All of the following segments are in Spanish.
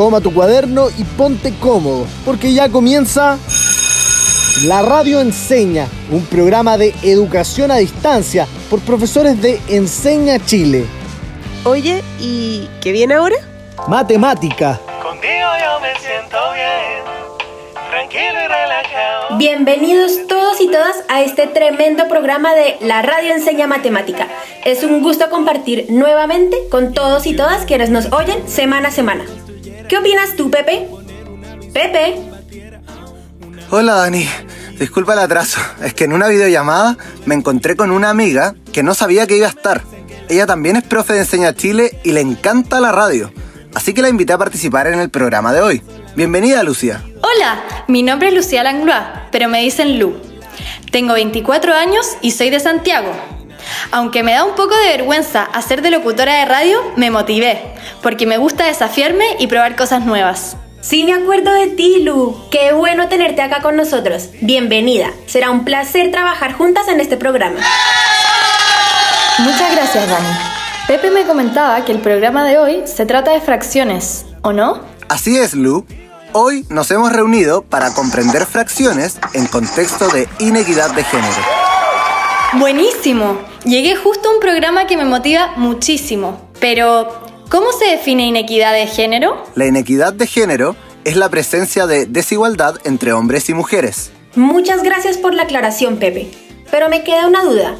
toma tu cuaderno y ponte cómodo, porque ya comienza La Radio Enseña, un programa de educación a distancia por profesores de Enseña Chile. Oye, ¿y qué viene ahora? Matemática. Contigo yo me siento bien, tranquilo y relajado. Bienvenidos todos y todas a este tremendo programa de La Radio Enseña Matemática. Es un gusto compartir nuevamente con todos y todas quienes nos oyen semana a semana. ¿Qué opinas tú, Pepe? Pepe. Hola Dani, disculpa el atraso. Es que en una videollamada me encontré con una amiga que no sabía que iba a estar. Ella también es profe de Enseña Chile y le encanta la radio. Así que la invité a participar en el programa de hoy. Bienvenida, Lucía. Hola, mi nombre es Lucía Langlois, pero me dicen Lu. Tengo 24 años y soy de Santiago. Aunque me da un poco de vergüenza hacer de locutora de radio, me motivé, porque me gusta desafiarme y probar cosas nuevas. Sí, me acuerdo de ti, Lu. Qué bueno tenerte acá con nosotros. Bienvenida. Será un placer trabajar juntas en este programa. Muchas gracias, Dani. Pepe me comentaba que el programa de hoy se trata de fracciones, ¿o no? Así es, Lu. Hoy nos hemos reunido para comprender fracciones en contexto de inequidad de género. Buenísimo. Llegué justo a un programa que me motiva muchísimo. Pero, ¿cómo se define inequidad de género? La inequidad de género es la presencia de desigualdad entre hombres y mujeres. Muchas gracias por la aclaración, Pepe. Pero me queda una duda.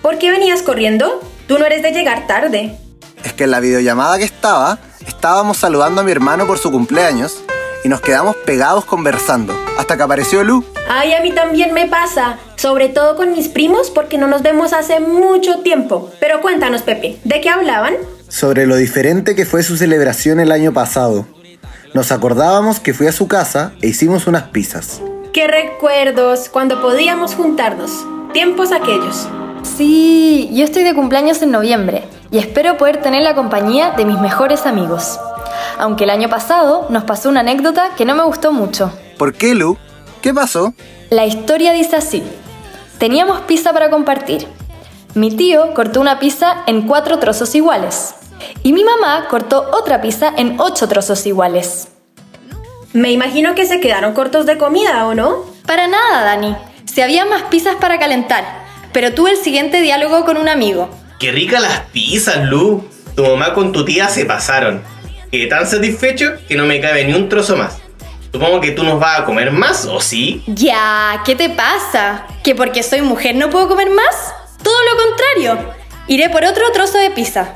¿Por qué venías corriendo? Tú no eres de llegar tarde. Es que en la videollamada que estaba, estábamos saludando a mi hermano por su cumpleaños y nos quedamos pegados conversando, hasta que apareció Lu. Ay, a mí también me pasa, sobre todo con mis primos porque no nos vemos hace mucho tiempo. Pero cuéntanos, Pepe, ¿de qué hablaban? Sobre lo diferente que fue su celebración el año pasado. Nos acordábamos que fui a su casa e hicimos unas pizzas. Qué recuerdos cuando podíamos juntarnos. Tiempos aquellos. Sí, yo estoy de cumpleaños en noviembre y espero poder tener la compañía de mis mejores amigos. Aunque el año pasado nos pasó una anécdota que no me gustó mucho. ¿Por qué, Lu? ¿Qué pasó? La historia dice así. Teníamos pizza para compartir. Mi tío cortó una pizza en cuatro trozos iguales. Y mi mamá cortó otra pizza en ocho trozos iguales. Me imagino que se quedaron cortos de comida, ¿o no? Para nada, Dani. Si había más pizzas para calentar. Pero tuve el siguiente diálogo con un amigo. Qué ricas las pizzas, Lu. Tu mamá con tu tía se pasaron. Quedé tan satisfecho que no me cabe ni un trozo más. Supongo que tú nos vas a comer más, ¿o sí? Ya, ¿qué te pasa? ¿Que porque soy mujer no puedo comer más? Todo lo contrario. Iré por otro trozo de pizza.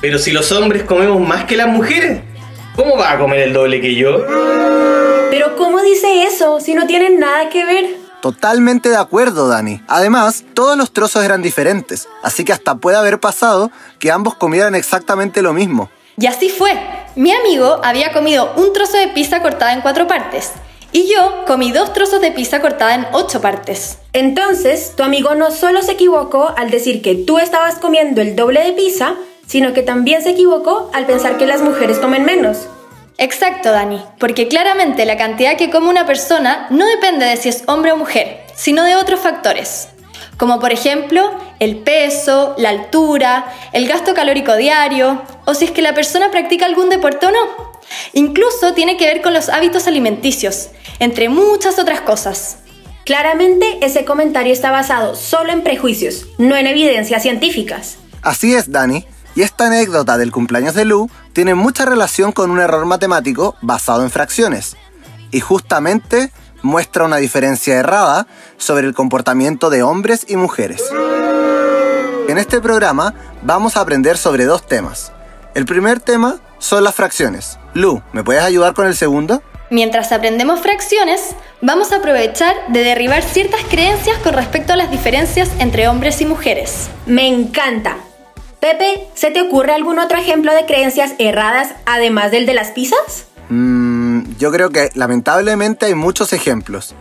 Pero si los hombres comemos más que las mujeres, ¿cómo vas a comer el doble que yo? Pero ¿cómo dice eso si no tienen nada que ver? Totalmente de acuerdo, Dani. Además, todos los trozos eran diferentes, así que hasta puede haber pasado que ambos comieran exactamente lo mismo. Y así fue. Mi amigo había comido un trozo de pizza cortada en cuatro partes. Y yo comí dos trozos de pizza cortada en ocho partes. Entonces, tu amigo no solo se equivocó al decir que tú estabas comiendo el doble de pizza, sino que también se equivocó al pensar que las mujeres comen menos. Exacto, Dani, porque claramente la cantidad que come una persona no depende de si es hombre o mujer, sino de otros factores, como por ejemplo el peso, la altura, el gasto calórico diario, o si es que la persona practica algún deporte o no. Incluso tiene que ver con los hábitos alimenticios, entre muchas otras cosas. Claramente ese comentario está basado solo en prejuicios, no en evidencias científicas. Así es, Dani. Y esta anécdota del cumpleaños de Lu tiene mucha relación con un error matemático basado en fracciones. Y justamente muestra una diferencia errada sobre el comportamiento de hombres y mujeres. En este programa vamos a aprender sobre dos temas. El primer tema son las fracciones. Lu, ¿me puedes ayudar con el segundo? Mientras aprendemos fracciones, vamos a aprovechar de derribar ciertas creencias con respecto a las diferencias entre hombres y mujeres. Me encanta. Pepe, ¿se te ocurre algún otro ejemplo de creencias erradas además del de las pizzas? Mm, yo creo que lamentablemente hay muchos ejemplos.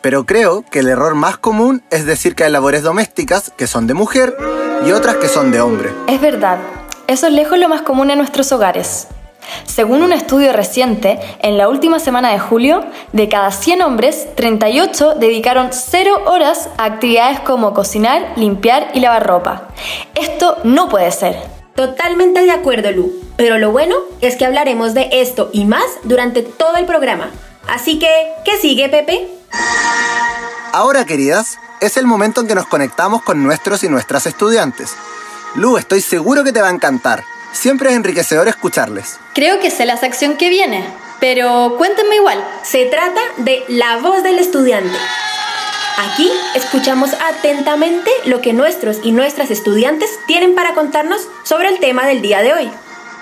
Pero creo que el error más común es decir que hay labores domésticas que son de mujer y otras que son de hombre. Es verdad, eso es lejos lo más común en nuestros hogares. Según un estudio reciente, en la última semana de julio, de cada 100 hombres, 38 dedicaron 0 horas a actividades como cocinar, limpiar y lavar ropa. Esto no puede ser. Totalmente de acuerdo, Lu. Pero lo bueno es que hablaremos de esto y más durante todo el programa. Así que, ¿qué sigue, Pepe? Ahora, queridas, es el momento en que nos conectamos con nuestros y nuestras estudiantes. Lu, estoy seguro que te va a encantar. Siempre es enriquecedor escucharles. Creo que sé la sección que viene, pero cuéntenme igual. Se trata de la voz del estudiante. Aquí escuchamos atentamente lo que nuestros y nuestras estudiantes tienen para contarnos sobre el tema del día de hoy.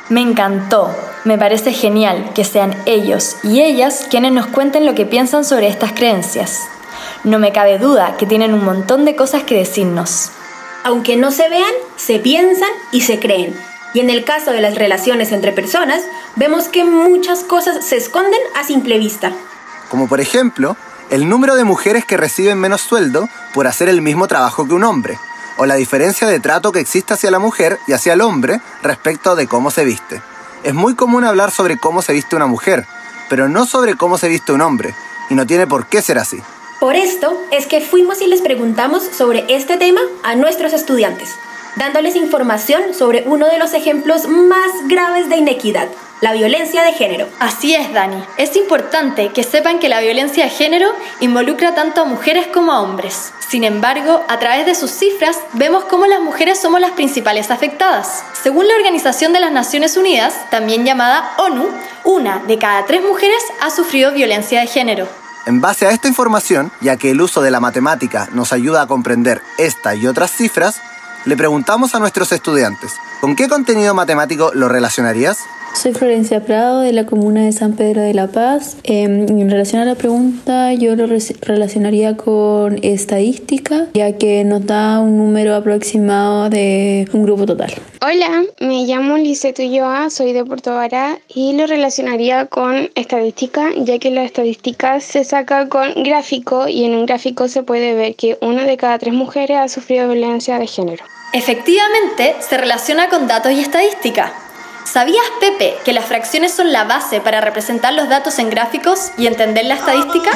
Me encantó. Me parece genial que sean ellos y ellas quienes nos cuenten lo que piensan sobre estas creencias. No me cabe duda que tienen un montón de cosas que decirnos. Aunque no se vean, se piensan y se creen. Y en el caso de las relaciones entre personas, vemos que muchas cosas se esconden a simple vista. Como por ejemplo, el número de mujeres que reciben menos sueldo por hacer el mismo trabajo que un hombre, o la diferencia de trato que existe hacia la mujer y hacia el hombre respecto de cómo se viste. Es muy común hablar sobre cómo se viste una mujer, pero no sobre cómo se viste un hombre, y no tiene por qué ser así. Por esto es que fuimos y les preguntamos sobre este tema a nuestros estudiantes, dándoles información sobre uno de los ejemplos más graves de inequidad, la violencia de género. Así es, Dani. Es importante que sepan que la violencia de género involucra tanto a mujeres como a hombres. Sin embargo, a través de sus cifras vemos cómo las mujeres somos las principales afectadas. Según la Organización de las Naciones Unidas, también llamada ONU, una de cada tres mujeres ha sufrido violencia de género. En base a esta información, ya que el uso de la matemática nos ayuda a comprender esta y otras cifras, le preguntamos a nuestros estudiantes, ¿con qué contenido matemático lo relacionarías? Soy Florencia Prado de la comuna de San Pedro de la Paz. Eh, en relación a la pregunta, yo lo relacionaría con estadística, ya que nos da un número aproximado de un grupo total. Hola, me llamo Liceto Ulloa, soy de Puerto Vara y lo relacionaría con estadística, ya que la estadística se saca con gráfico y en un gráfico se puede ver que una de cada tres mujeres ha sufrido violencia de género. Efectivamente, se relaciona con datos y estadística. ¿Sabías, Pepe, que las fracciones son la base para representar los datos en gráficos y entender la estadística?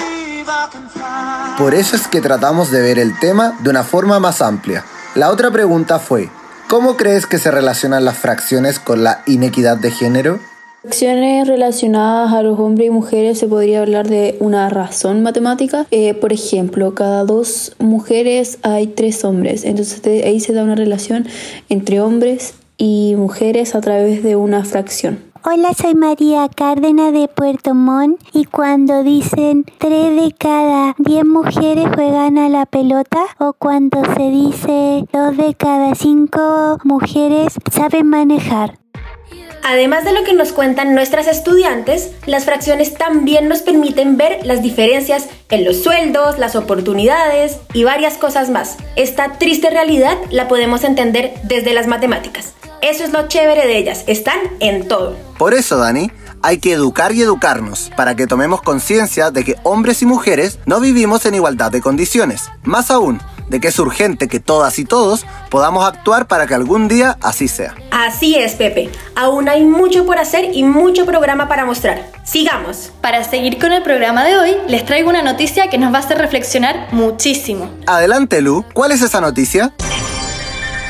Por eso es que tratamos de ver el tema de una forma más amplia. La otra pregunta fue, ¿cómo crees que se relacionan las fracciones con la inequidad de género? Fracciones relacionadas a los hombres y mujeres se podría hablar de una razón matemática. Eh, por ejemplo, cada dos mujeres hay tres hombres. Entonces ahí se da una relación entre hombres y mujeres a través de una fracción. Hola, soy María Cárdenas de Puerto Montt y cuando dicen 3 de cada 10 mujeres juegan a la pelota o cuando se dice 2 de cada 5 mujeres saben manejar. Además de lo que nos cuentan nuestras estudiantes, las fracciones también nos permiten ver las diferencias en los sueldos, las oportunidades y varias cosas más. Esta triste realidad la podemos entender desde las matemáticas. Eso es lo chévere de ellas, están en todo. Por eso, Dani, hay que educar y educarnos para que tomemos conciencia de que hombres y mujeres no vivimos en igualdad de condiciones. Más aún, de que es urgente que todas y todos podamos actuar para que algún día así sea. Así es, Pepe. Aún hay mucho por hacer y mucho programa para mostrar. Sigamos. Para seguir con el programa de hoy, les traigo una noticia que nos va a hacer reflexionar muchísimo. Adelante, Lu. ¿Cuál es esa noticia?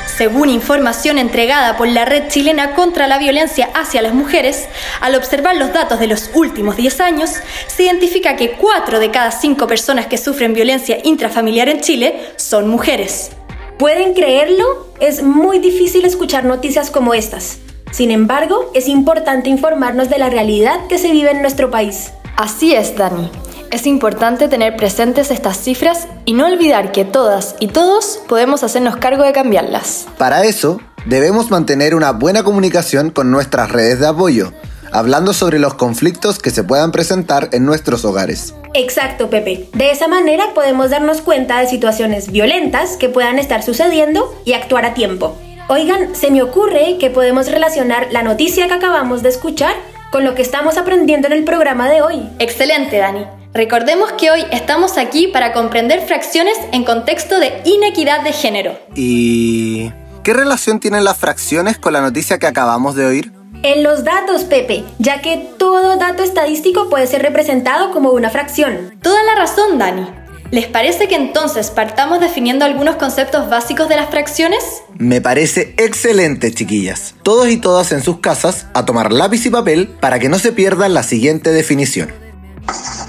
Según información entregada por la Red Chilena contra la Violencia hacia las Mujeres, al observar los datos de los últimos 10 años, se identifica que 4 de cada 5 personas que sufren violencia intrafamiliar en Chile son mujeres. ¿Pueden creerlo? Es muy difícil escuchar noticias como estas. Sin embargo, es importante informarnos de la realidad que se vive en nuestro país. Así es, Dani. Es importante tener presentes estas cifras y no olvidar que todas y todos podemos hacernos cargo de cambiarlas. Para eso, debemos mantener una buena comunicación con nuestras redes de apoyo, hablando sobre los conflictos que se puedan presentar en nuestros hogares. Exacto, Pepe. De esa manera podemos darnos cuenta de situaciones violentas que puedan estar sucediendo y actuar a tiempo. Oigan, se me ocurre que podemos relacionar la noticia que acabamos de escuchar con lo que estamos aprendiendo en el programa de hoy. Excelente, Dani. Recordemos que hoy estamos aquí para comprender fracciones en contexto de inequidad de género. ¿Y qué relación tienen las fracciones con la noticia que acabamos de oír? En los datos, Pepe, ya que todo dato estadístico puede ser representado como una fracción. Toda la razón, Dani. ¿Les parece que entonces partamos definiendo algunos conceptos básicos de las fracciones? Me parece excelente, chiquillas. Todos y todas en sus casas a tomar lápiz y papel para que no se pierdan la siguiente definición.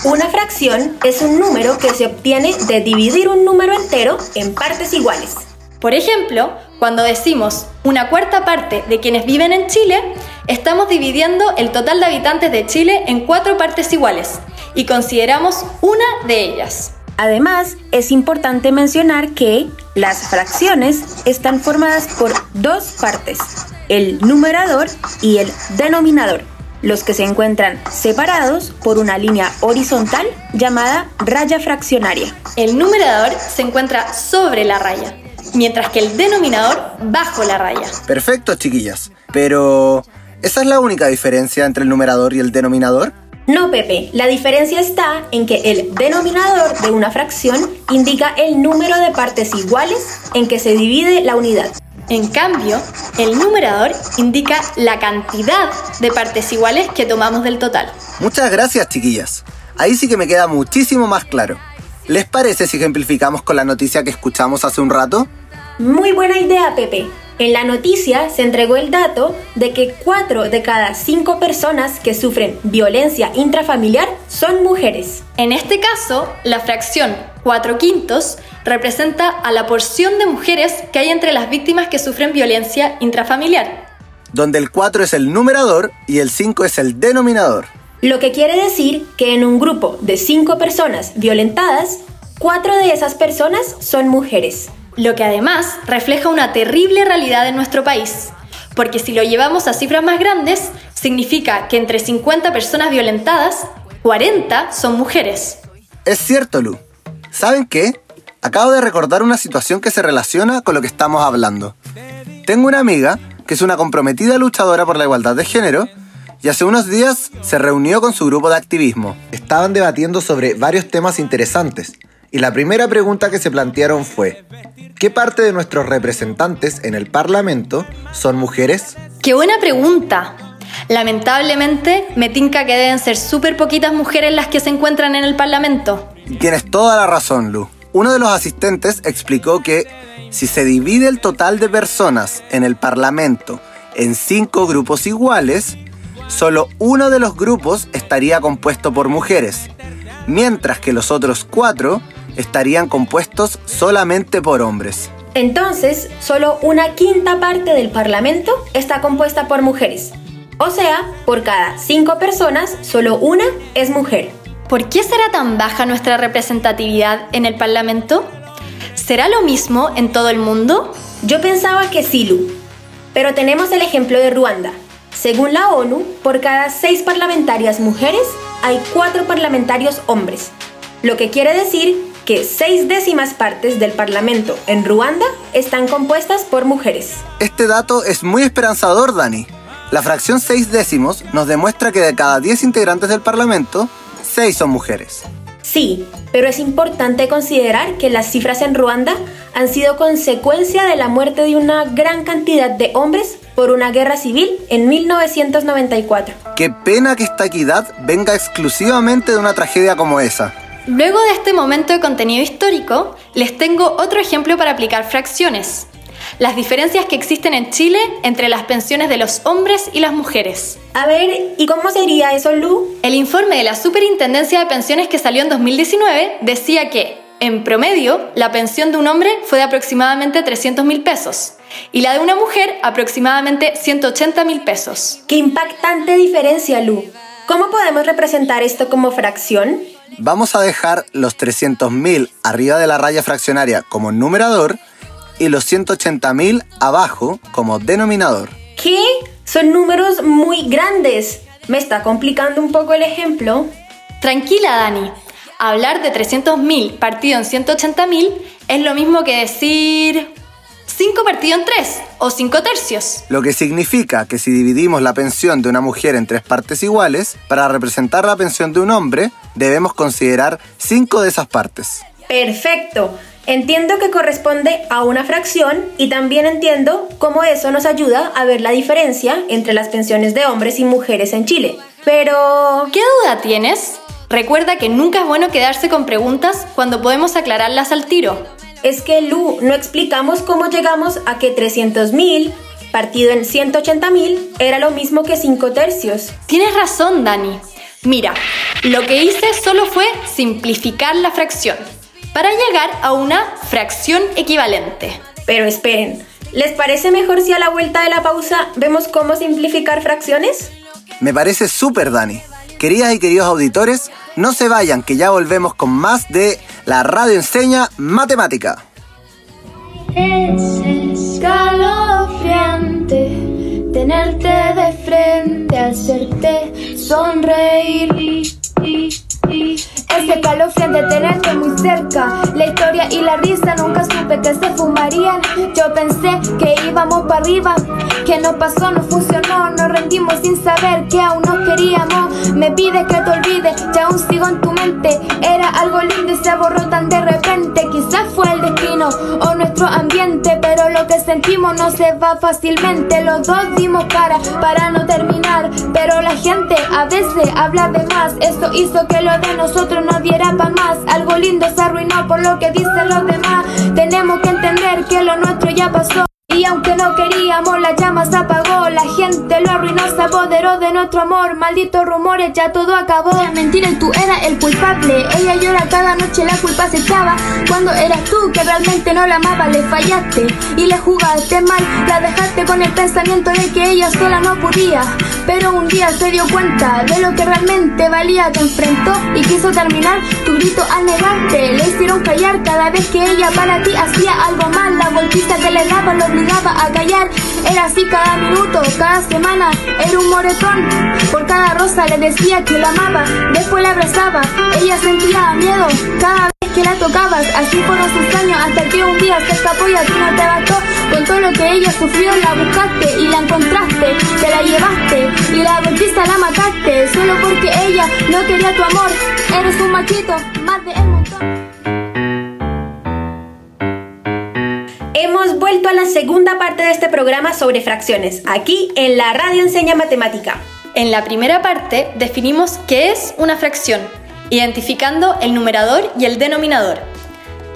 Una fracción es un número que se obtiene de dividir un número entero en partes iguales. Por ejemplo, cuando decimos una cuarta parte de quienes viven en Chile, estamos dividiendo el total de habitantes de Chile en cuatro partes iguales y consideramos una de ellas. Además, es importante mencionar que las fracciones están formadas por dos partes, el numerador y el denominador, los que se encuentran separados por una línea horizontal llamada raya fraccionaria. El numerador se encuentra sobre la raya, mientras que el denominador bajo la raya. Perfecto, chiquillas. Pero, ¿esa es la única diferencia entre el numerador y el denominador? No, Pepe, la diferencia está en que el denominador de una fracción indica el número de partes iguales en que se divide la unidad. En cambio, el numerador indica la cantidad de partes iguales que tomamos del total. Muchas gracias, chiquillas. Ahí sí que me queda muchísimo más claro. ¿Les parece si ejemplificamos con la noticia que escuchamos hace un rato? Muy buena idea, Pepe. En la noticia se entregó el dato de que 4 de cada 5 personas que sufren violencia intrafamiliar son mujeres. En este caso, la fracción 4 quintos representa a la porción de mujeres que hay entre las víctimas que sufren violencia intrafamiliar. Donde el 4 es el numerador y el 5 es el denominador. Lo que quiere decir que en un grupo de 5 personas violentadas, 4 de esas personas son mujeres lo que además refleja una terrible realidad en nuestro país, porque si lo llevamos a cifras más grandes, significa que entre 50 personas violentadas, 40 son mujeres. Es cierto, Lu. ¿Saben qué? Acabo de recordar una situación que se relaciona con lo que estamos hablando. Tengo una amiga que es una comprometida luchadora por la igualdad de género y hace unos días se reunió con su grupo de activismo. Estaban debatiendo sobre varios temas interesantes y la primera pregunta que se plantearon fue, ¿Qué parte de nuestros representantes en el Parlamento son mujeres? ¡Qué buena pregunta! Lamentablemente, me tinca que deben ser súper poquitas mujeres las que se encuentran en el Parlamento. Tienes toda la razón, Lu. Uno de los asistentes explicó que si se divide el total de personas en el Parlamento en cinco grupos iguales, solo uno de los grupos estaría compuesto por mujeres, mientras que los otros cuatro estarían compuestos solamente por hombres. Entonces, solo una quinta parte del Parlamento está compuesta por mujeres. O sea, por cada cinco personas, solo una es mujer. ¿Por qué será tan baja nuestra representatividad en el Parlamento? ¿Será lo mismo en todo el mundo? Yo pensaba que sí, Lu. Pero tenemos el ejemplo de Ruanda. Según la ONU, por cada seis parlamentarias mujeres, hay cuatro parlamentarios hombres. Lo que quiere decir que seis décimas partes del Parlamento en Ruanda están compuestas por mujeres. Este dato es muy esperanzador, Dani. La fracción seis décimos nos demuestra que de cada 10 integrantes del Parlamento, seis son mujeres. Sí, pero es importante considerar que las cifras en Ruanda han sido consecuencia de la muerte de una gran cantidad de hombres por una guerra civil en 1994. Qué pena que esta equidad venga exclusivamente de una tragedia como esa. Luego de este momento de contenido histórico, les tengo otro ejemplo para aplicar fracciones. Las diferencias que existen en Chile entre las pensiones de los hombres y las mujeres. A ver, ¿y cómo sería eso, Lu? El informe de la Superintendencia de Pensiones que salió en 2019 decía que, en promedio, la pensión de un hombre fue de aproximadamente 300 mil pesos y la de una mujer aproximadamente 180 mil pesos. ¡Qué impactante diferencia, Lu! ¿Cómo podemos representar esto como fracción? Vamos a dejar los 300.000 arriba de la raya fraccionaria como numerador y los 180.000 abajo como denominador. ¿Qué? Son números muy grandes. ¿Me está complicando un poco el ejemplo? Tranquila, Dani. Hablar de 300.000 partido en 180.000 es lo mismo que decir 5 partido en 3 o 5 tercios. Lo que significa que si dividimos la pensión de una mujer en tres partes iguales, para representar la pensión de un hombre, debemos considerar 5 de esas partes. Perfecto. Entiendo que corresponde a una fracción y también entiendo cómo eso nos ayuda a ver la diferencia entre las pensiones de hombres y mujeres en Chile. Pero... ¿Qué duda tienes? Recuerda que nunca es bueno quedarse con preguntas cuando podemos aclararlas al tiro. Es que, Lu, no explicamos cómo llegamos a que 300.000 partido en 180.000 era lo mismo que 5 tercios. Tienes razón, Dani. Mira, lo que hice solo fue simplificar la fracción para llegar a una fracción equivalente. Pero esperen, ¿les parece mejor si a la vuelta de la pausa vemos cómo simplificar fracciones? Me parece súper, Dani. Queridas y queridos auditores, no se vayan, que ya volvemos con más de La Radio Enseña Matemática. Es escalofriante tenerte de frente, hacerte sonreír. Es escalofriante tenerte muy cerca. La historia y la risa nunca supe que se fumarían. Yo pensé que íbamos para arriba. Que no pasó, no funcionó. Nos rendimos sin saber que aún nos queríamos. Me pide que te olvides, ya aún sigo en tu mente. Era algo lindo y se borró tan de repente. Quizás fue el destino nuestro ambiente. Pero lo que sentimos no se va fácilmente. Los dos dimos cara para no terminar. Pero la gente a veces habla de más. Eso hizo que lo de nosotros no diera pa' más. Algo lindo se arruinó por lo que dicen los demás. Tenemos que entender que lo nuestro ya pasó. Y aunque no queríamos, la llama se apagó. La gente lo arruinó, se apoderó de nuestro amor. Malditos rumores, ya todo acabó. Mentira, y tú eras el culpable. Ella llora cada noche, la culpa se echaba. Cuando eras tú que realmente no la amaba, le fallaste y le jugaste mal. La dejaste con el pensamiento de que ella sola no podía. Pero un día se dio cuenta de lo que realmente valía. Te enfrentó y quiso terminar tu grito al negarte. Le hicieron callar cada vez que ella para ti hacía algo mal. La golpista que le daba lo a callar. Era así cada minuto, cada semana. Era un moretón. Por cada rosa le decía que la amaba. Después la abrazaba. Ella sentía miedo cada vez que la tocabas. Así fueron sus años hasta que un día se escapó y a ti no te bastó. Con todo lo que ella sufrió la buscaste y la encontraste. Te la llevaste y la golpista la mataste. Solo porque ella no quería tu amor. Eres un machito, más de vuelto a la segunda parte de este programa sobre fracciones, aquí en la Radio Enseña Matemática. En la primera parte definimos qué es una fracción, identificando el numerador y el denominador.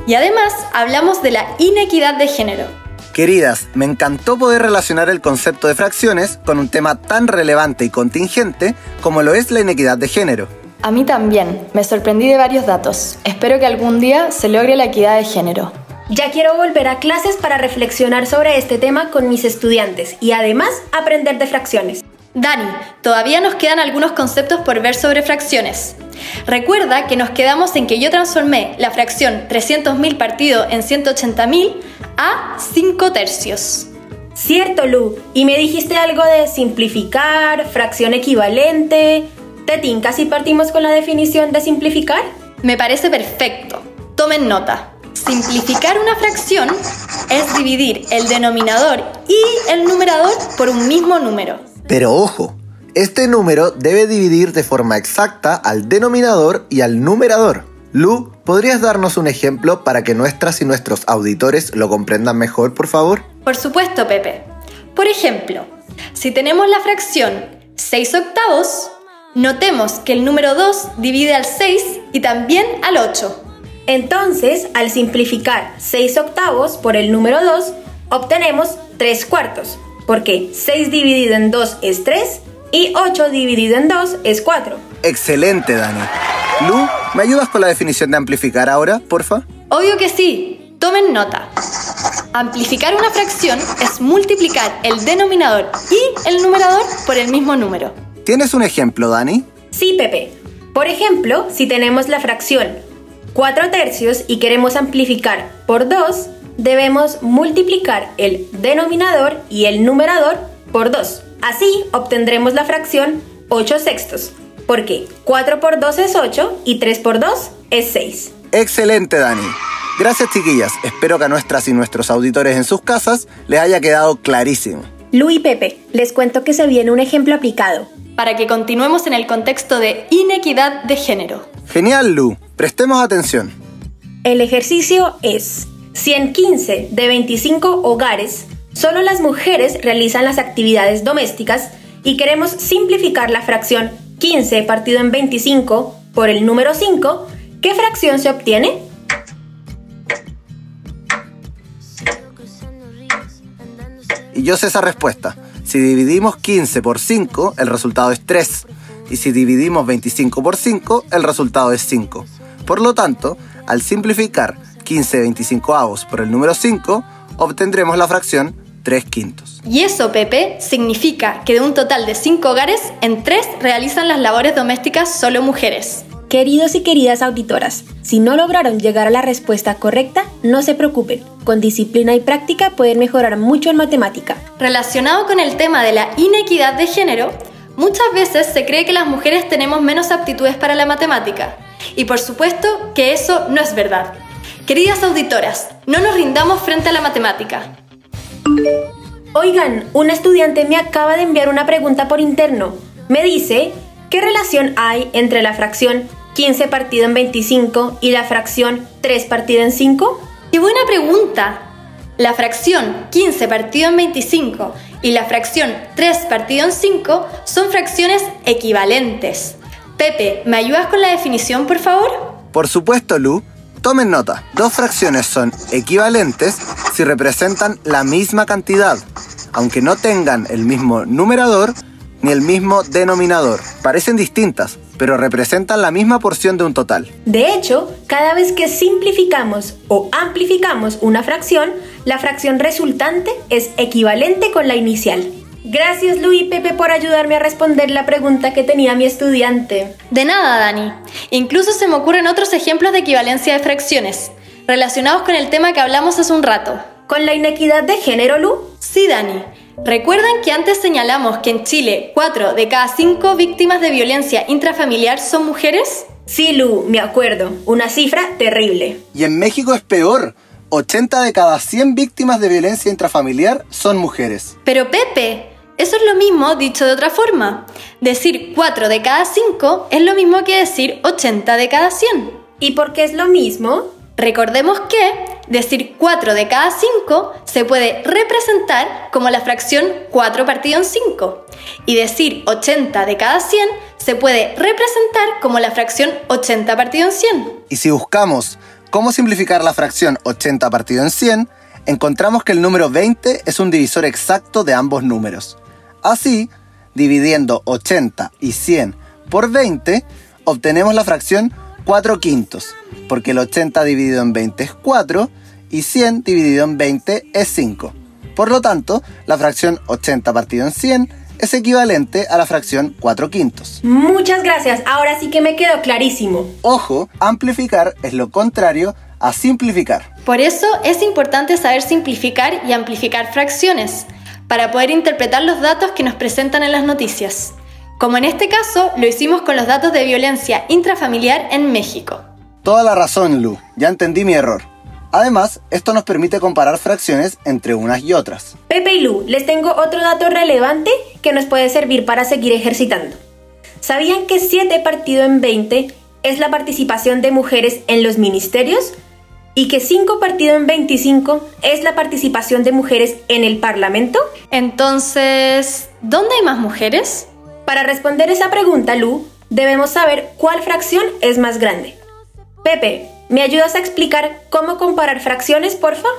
Y además hablamos de la inequidad de género. Queridas, me encantó poder relacionar el concepto de fracciones con un tema tan relevante y contingente como lo es la inequidad de género. A mí también, me sorprendí de varios datos. Espero que algún día se logre la equidad de género. Ya quiero volver a clases para reflexionar sobre este tema con mis estudiantes y además aprender de fracciones. Dani, todavía nos quedan algunos conceptos por ver sobre fracciones. Recuerda que nos quedamos en que yo transformé la fracción 300.000 partido en 180.000 a 5 tercios. Cierto, Lu. Y me dijiste algo de simplificar, fracción equivalente. ¿Te tinca si partimos con la definición de simplificar? Me parece perfecto. Tomen nota. Simplificar una fracción es dividir el denominador y el numerador por un mismo número. Pero ojo, este número debe dividir de forma exacta al denominador y al numerador. Lu, ¿podrías darnos un ejemplo para que nuestras y nuestros auditores lo comprendan mejor, por favor? Por supuesto, Pepe. Por ejemplo, si tenemos la fracción 6 octavos, notemos que el número 2 divide al 6 y también al 8. Entonces, al simplificar 6 octavos por el número 2, obtenemos 3 cuartos, porque 6 dividido en 2 es 3 y 8 dividido en 2 es 4. Excelente, Dani. Lu, ¿me ayudas con la definición de amplificar ahora, porfa? Obvio que sí. Tomen nota. Amplificar una fracción es multiplicar el denominador y el numerador por el mismo número. ¿Tienes un ejemplo, Dani? Sí, Pepe. Por ejemplo, si tenemos la fracción 4 tercios y queremos amplificar por 2, debemos multiplicar el denominador y el numerador por 2. Así obtendremos la fracción 8 sextos, porque 4 por 2 es 8 y 3 por 2 es 6. Excelente, Dani. Gracias, chiquillas. Espero que a nuestras y nuestros auditores en sus casas les haya quedado clarísimo. Lu y Pepe, les cuento que se viene un ejemplo aplicado. Para que continuemos en el contexto de inequidad de género. Genial, Lu. Prestemos atención. El ejercicio es, si en 15 de 25 hogares solo las mujeres realizan las actividades domésticas y queremos simplificar la fracción 15 partido en 25 por el número 5, ¿qué fracción se obtiene? Y yo sé esa respuesta. Si dividimos 15 por 5, el resultado es 3. Y si dividimos 25 por 5, el resultado es 5. Por lo tanto, al simplificar 15 25 avos por el número 5, obtendremos la fracción 3 quintos. Y eso, Pepe, significa que de un total de 5 hogares, en 3 realizan las labores domésticas solo mujeres. Queridos y queridas auditoras, si no lograron llegar a la respuesta correcta, no se preocupen. Con disciplina y práctica pueden mejorar mucho en matemática. Relacionado con el tema de la inequidad de género, muchas veces se cree que las mujeres tenemos menos aptitudes para la matemática. Y por supuesto que eso no es verdad. Queridas auditoras, no nos rindamos frente a la matemática. Oigan, un estudiante me acaba de enviar una pregunta por interno. Me dice, ¿qué relación hay entre la fracción 15 partido en 25 y la fracción 3 partido en 5? ¡Qué buena pregunta! La fracción 15 partido en 25 y la fracción 3 partido en 5 son fracciones equivalentes. Pepe, ¿me ayudas con la definición, por favor? Por supuesto, Lu. Tomen nota, dos fracciones son equivalentes si representan la misma cantidad, aunque no tengan el mismo numerador ni el mismo denominador. Parecen distintas, pero representan la misma porción de un total. De hecho, cada vez que simplificamos o amplificamos una fracción, la fracción resultante es equivalente con la inicial. Gracias Luis y Pepe por ayudarme a responder la pregunta que tenía mi estudiante. De nada, Dani. Incluso se me ocurren otros ejemplos de equivalencia de fracciones, relacionados con el tema que hablamos hace un rato. ¿Con la inequidad de género, Lu? Sí, Dani. ¿Recuerdan que antes señalamos que en Chile 4 de cada 5 víctimas de violencia intrafamiliar son mujeres? Sí, Lu, me acuerdo. Una cifra terrible. Y en México es peor. 80 de cada 100 víctimas de violencia intrafamiliar son mujeres. Pero Pepe, eso es lo mismo dicho de otra forma. Decir 4 de cada 5 es lo mismo que decir 80 de cada 100. ¿Y por qué es lo mismo? Recordemos que decir 4 de cada 5 se puede representar como la fracción 4 partido en 5 y decir 80 de cada 100 se puede representar como la fracción 80 partido en 100. Y si buscamos cómo simplificar la fracción 80 partido en 100, encontramos que el número 20 es un divisor exacto de ambos números. Así, dividiendo 80 y 100 por 20, obtenemos la fracción 4 quintos, porque el 80 dividido en 20 es 4 y 100 dividido en 20 es 5. Por lo tanto, la fracción 80 partido en 100 es equivalente a la fracción 4 quintos. Muchas gracias, ahora sí que me quedó clarísimo. Ojo, amplificar es lo contrario a simplificar. Por eso es importante saber simplificar y amplificar fracciones, para poder interpretar los datos que nos presentan en las noticias. Como en este caso lo hicimos con los datos de violencia intrafamiliar en México. Toda la razón, Lu. Ya entendí mi error. Además, esto nos permite comparar fracciones entre unas y otras. Pepe y Lu, les tengo otro dato relevante que nos puede servir para seguir ejercitando. ¿Sabían que 7 partido en 20 es la participación de mujeres en los ministerios? ¿Y que 5 partido en 25 es la participación de mujeres en el Parlamento? Entonces, ¿dónde hay más mujeres? Para responder esa pregunta, Lu, debemos saber cuál fracción es más grande. Pepe, ¿me ayudas a explicar cómo comparar fracciones, porfa?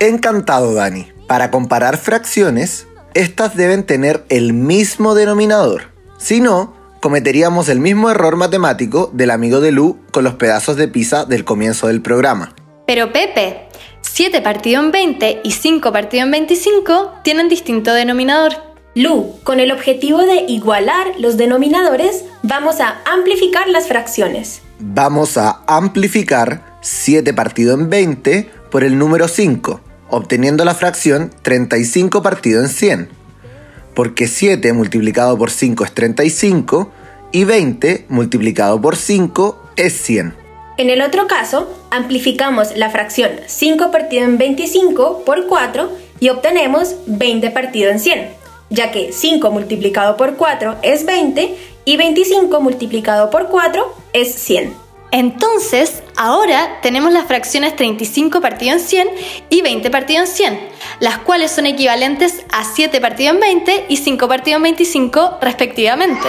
Encantado, Dani. Para comparar fracciones, estas deben tener el mismo denominador. Si no, cometeríamos el mismo error matemático del amigo de Lu con los pedazos de pizza del comienzo del programa. Pero Pepe, 7 partido en 20 y 5 partido en 25 tienen distinto denominador. Lu, con el objetivo de igualar los denominadores, vamos a amplificar las fracciones. Vamos a amplificar 7 partido en 20 por el número 5, obteniendo la fracción 35 partido en 100. Porque 7 multiplicado por 5 es 35 y 20 multiplicado por 5 es 100. En el otro caso, amplificamos la fracción 5 partido en 25 por 4 y obtenemos 20 partido en 100, ya que 5 multiplicado por 4 es 20 y 25 multiplicado por 4 es 100. Entonces, ahora tenemos las fracciones 35 partido en 100 y 20 partido en 100, las cuales son equivalentes a 7 partido en 20 y 5 partido en 25 respectivamente.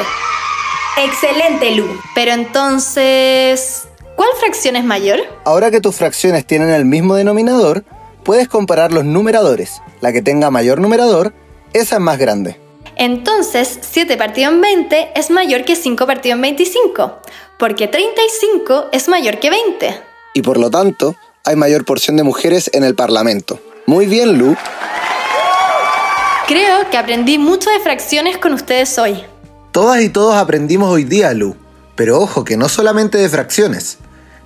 Excelente, Lu. Pero entonces, ¿cuál fracción es mayor? Ahora que tus fracciones tienen el mismo denominador, puedes comparar los numeradores. La que tenga mayor numerador, esa es más grande. Entonces, 7 partido en 20 es mayor que 5 partido en 25, porque 35 es mayor que 20. Y por lo tanto, hay mayor porción de mujeres en el Parlamento. Muy bien, Lu. Creo que aprendí mucho de fracciones con ustedes hoy. Todas y todos aprendimos hoy día, Lu. Pero ojo que no solamente de fracciones.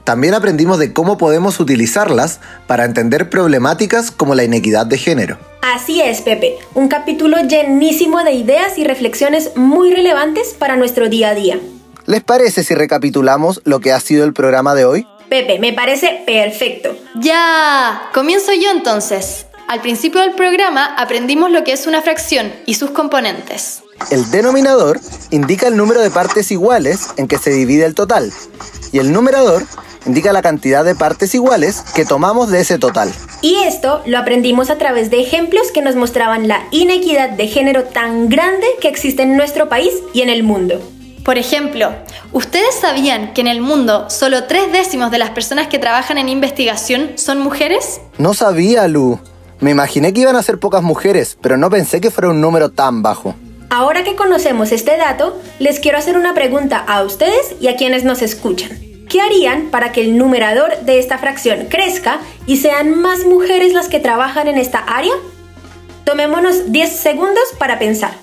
También aprendimos de cómo podemos utilizarlas para entender problemáticas como la inequidad de género. Así es, Pepe. Un capítulo llenísimo de ideas y reflexiones muy relevantes para nuestro día a día. ¿Les parece si recapitulamos lo que ha sido el programa de hoy? Pepe, me parece perfecto. Ya, comienzo yo entonces. Al principio del programa aprendimos lo que es una fracción y sus componentes. El denominador indica el número de partes iguales en que se divide el total y el numerador indica la cantidad de partes iguales que tomamos de ese total. Y esto lo aprendimos a través de ejemplos que nos mostraban la inequidad de género tan grande que existe en nuestro país y en el mundo. Por ejemplo, ¿ustedes sabían que en el mundo solo tres décimos de las personas que trabajan en investigación son mujeres? No sabía, Lu. Me imaginé que iban a ser pocas mujeres, pero no pensé que fuera un número tan bajo. Ahora que conocemos este dato, les quiero hacer una pregunta a ustedes y a quienes nos escuchan. ¿Qué harían para que el numerador de esta fracción crezca y sean más mujeres las que trabajan en esta área? Tomémonos 10 segundos para pensar.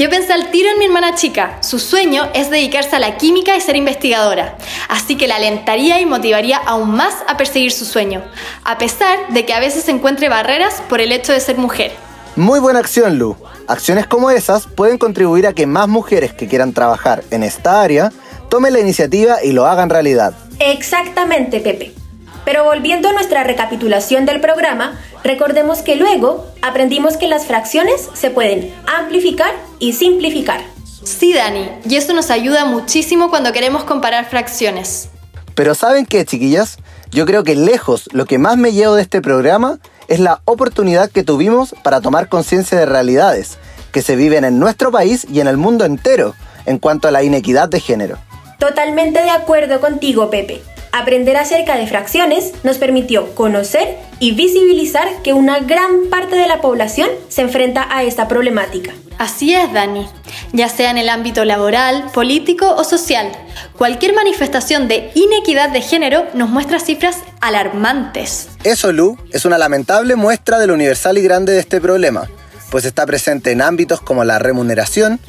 Yo pensé al tiro en mi hermana chica. Su sueño es dedicarse a la química y ser investigadora. Así que la alentaría y motivaría aún más a perseguir su sueño, a pesar de que a veces encuentre barreras por el hecho de ser mujer. Muy buena acción, Lu. Acciones como esas pueden contribuir a que más mujeres que quieran trabajar en esta área tomen la iniciativa y lo hagan realidad. Exactamente, Pepe. Pero volviendo a nuestra recapitulación del programa, recordemos que luego aprendimos que las fracciones se pueden amplificar y simplificar. Sí, Dani, y eso nos ayuda muchísimo cuando queremos comparar fracciones. Pero ¿saben qué, chiquillas? Yo creo que lejos lo que más me llevo de este programa es la oportunidad que tuvimos para tomar conciencia de realidades que se viven en nuestro país y en el mundo entero en cuanto a la inequidad de género. Totalmente de acuerdo contigo, Pepe. Aprender acerca de fracciones nos permitió conocer y visibilizar que una gran parte de la población se enfrenta a esta problemática. Así es, Dani. Ya sea en el ámbito laboral, político o social, cualquier manifestación de inequidad de género nos muestra cifras alarmantes. Eso, Lu, es una lamentable muestra de lo universal y grande de este problema, pues está presente en ámbitos como la remuneración,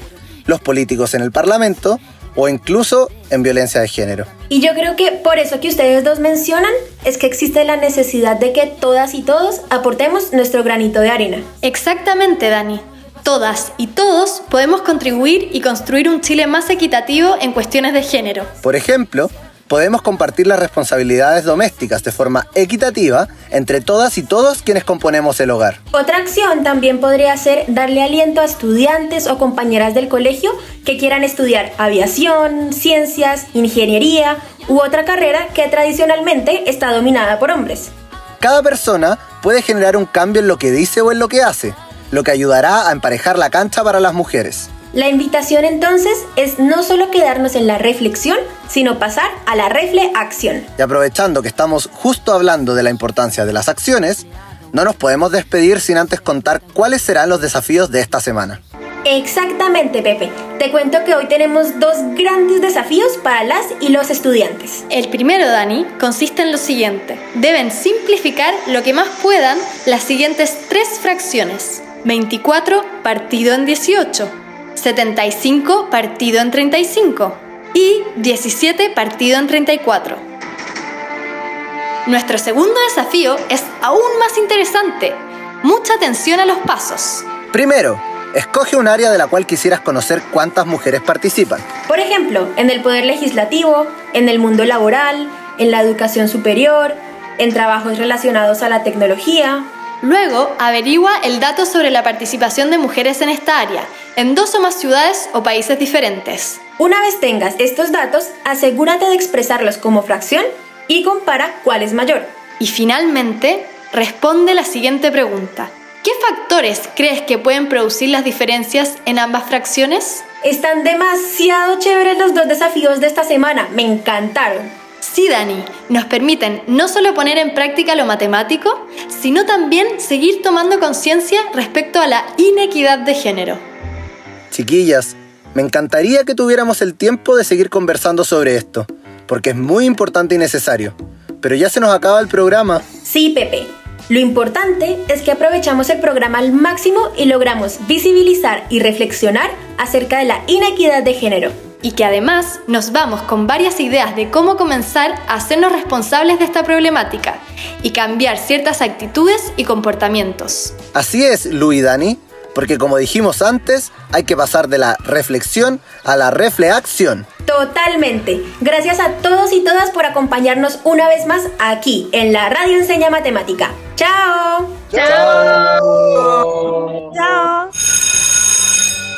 los políticos en el Parlamento o incluso en violencia de género. Y yo creo que por eso que ustedes dos mencionan es que existe la necesidad de que todas y todos aportemos nuestro granito de arena. Exactamente, Dani. Todas y todos podemos contribuir y construir un Chile más equitativo en cuestiones de género. Por ejemplo, podemos compartir las responsabilidades domésticas de forma equitativa entre todas y todos quienes componemos el hogar. Otra acción también podría ser darle aliento a estudiantes o compañeras del colegio que quieran estudiar aviación, ciencias, ingeniería u otra carrera que tradicionalmente está dominada por hombres. Cada persona puede generar un cambio en lo que dice o en lo que hace, lo que ayudará a emparejar la cancha para las mujeres. La invitación entonces es no solo quedarnos en la reflexión, sino pasar a la refleacción. Y aprovechando que estamos justo hablando de la importancia de las acciones, no nos podemos despedir sin antes contar cuáles serán los desafíos de esta semana. Exactamente, Pepe. Te cuento que hoy tenemos dos grandes desafíos para las y los estudiantes. El primero, Dani, consiste en lo siguiente. Deben simplificar lo que más puedan las siguientes tres fracciones. 24 partido en 18, 75 partido en 35 y 17 partido en 34. Nuestro segundo desafío es aún más interesante. Mucha atención a los pasos. Primero, escoge un área de la cual quisieras conocer cuántas mujeres participan. Por ejemplo, en el poder legislativo, en el mundo laboral, en la educación superior, en trabajos relacionados a la tecnología. Luego, averigua el dato sobre la participación de mujeres en esta área, en dos o más ciudades o países diferentes. Una vez tengas estos datos, asegúrate de expresarlos como fracción y compara cuál es mayor. Y finalmente, responde la siguiente pregunta. ¿Qué factores crees que pueden producir las diferencias en ambas fracciones? Están demasiado chéveres los dos desafíos de esta semana, me encantaron. Sí, Dani, nos permiten no solo poner en práctica lo matemático, sino también seguir tomando conciencia respecto a la inequidad de género. Chiquillas, me encantaría que tuviéramos el tiempo de seguir conversando sobre esto, porque es muy importante y necesario. Pero ya se nos acaba el programa. Sí, Pepe. Lo importante es que aprovechamos el programa al máximo y logramos visibilizar y reflexionar acerca de la inequidad de género. Y que además nos vamos con varias ideas de cómo comenzar a hacernos responsables de esta problemática y cambiar ciertas actitudes y comportamientos. Así es, Lu y Dani, porque como dijimos antes, hay que pasar de la reflexión a la refleacción. Totalmente. Gracias a todos y todas por acompañarnos una vez más aquí en la Radio Enseña Matemática. ¡Chao! ¡Chao! ¡Chao!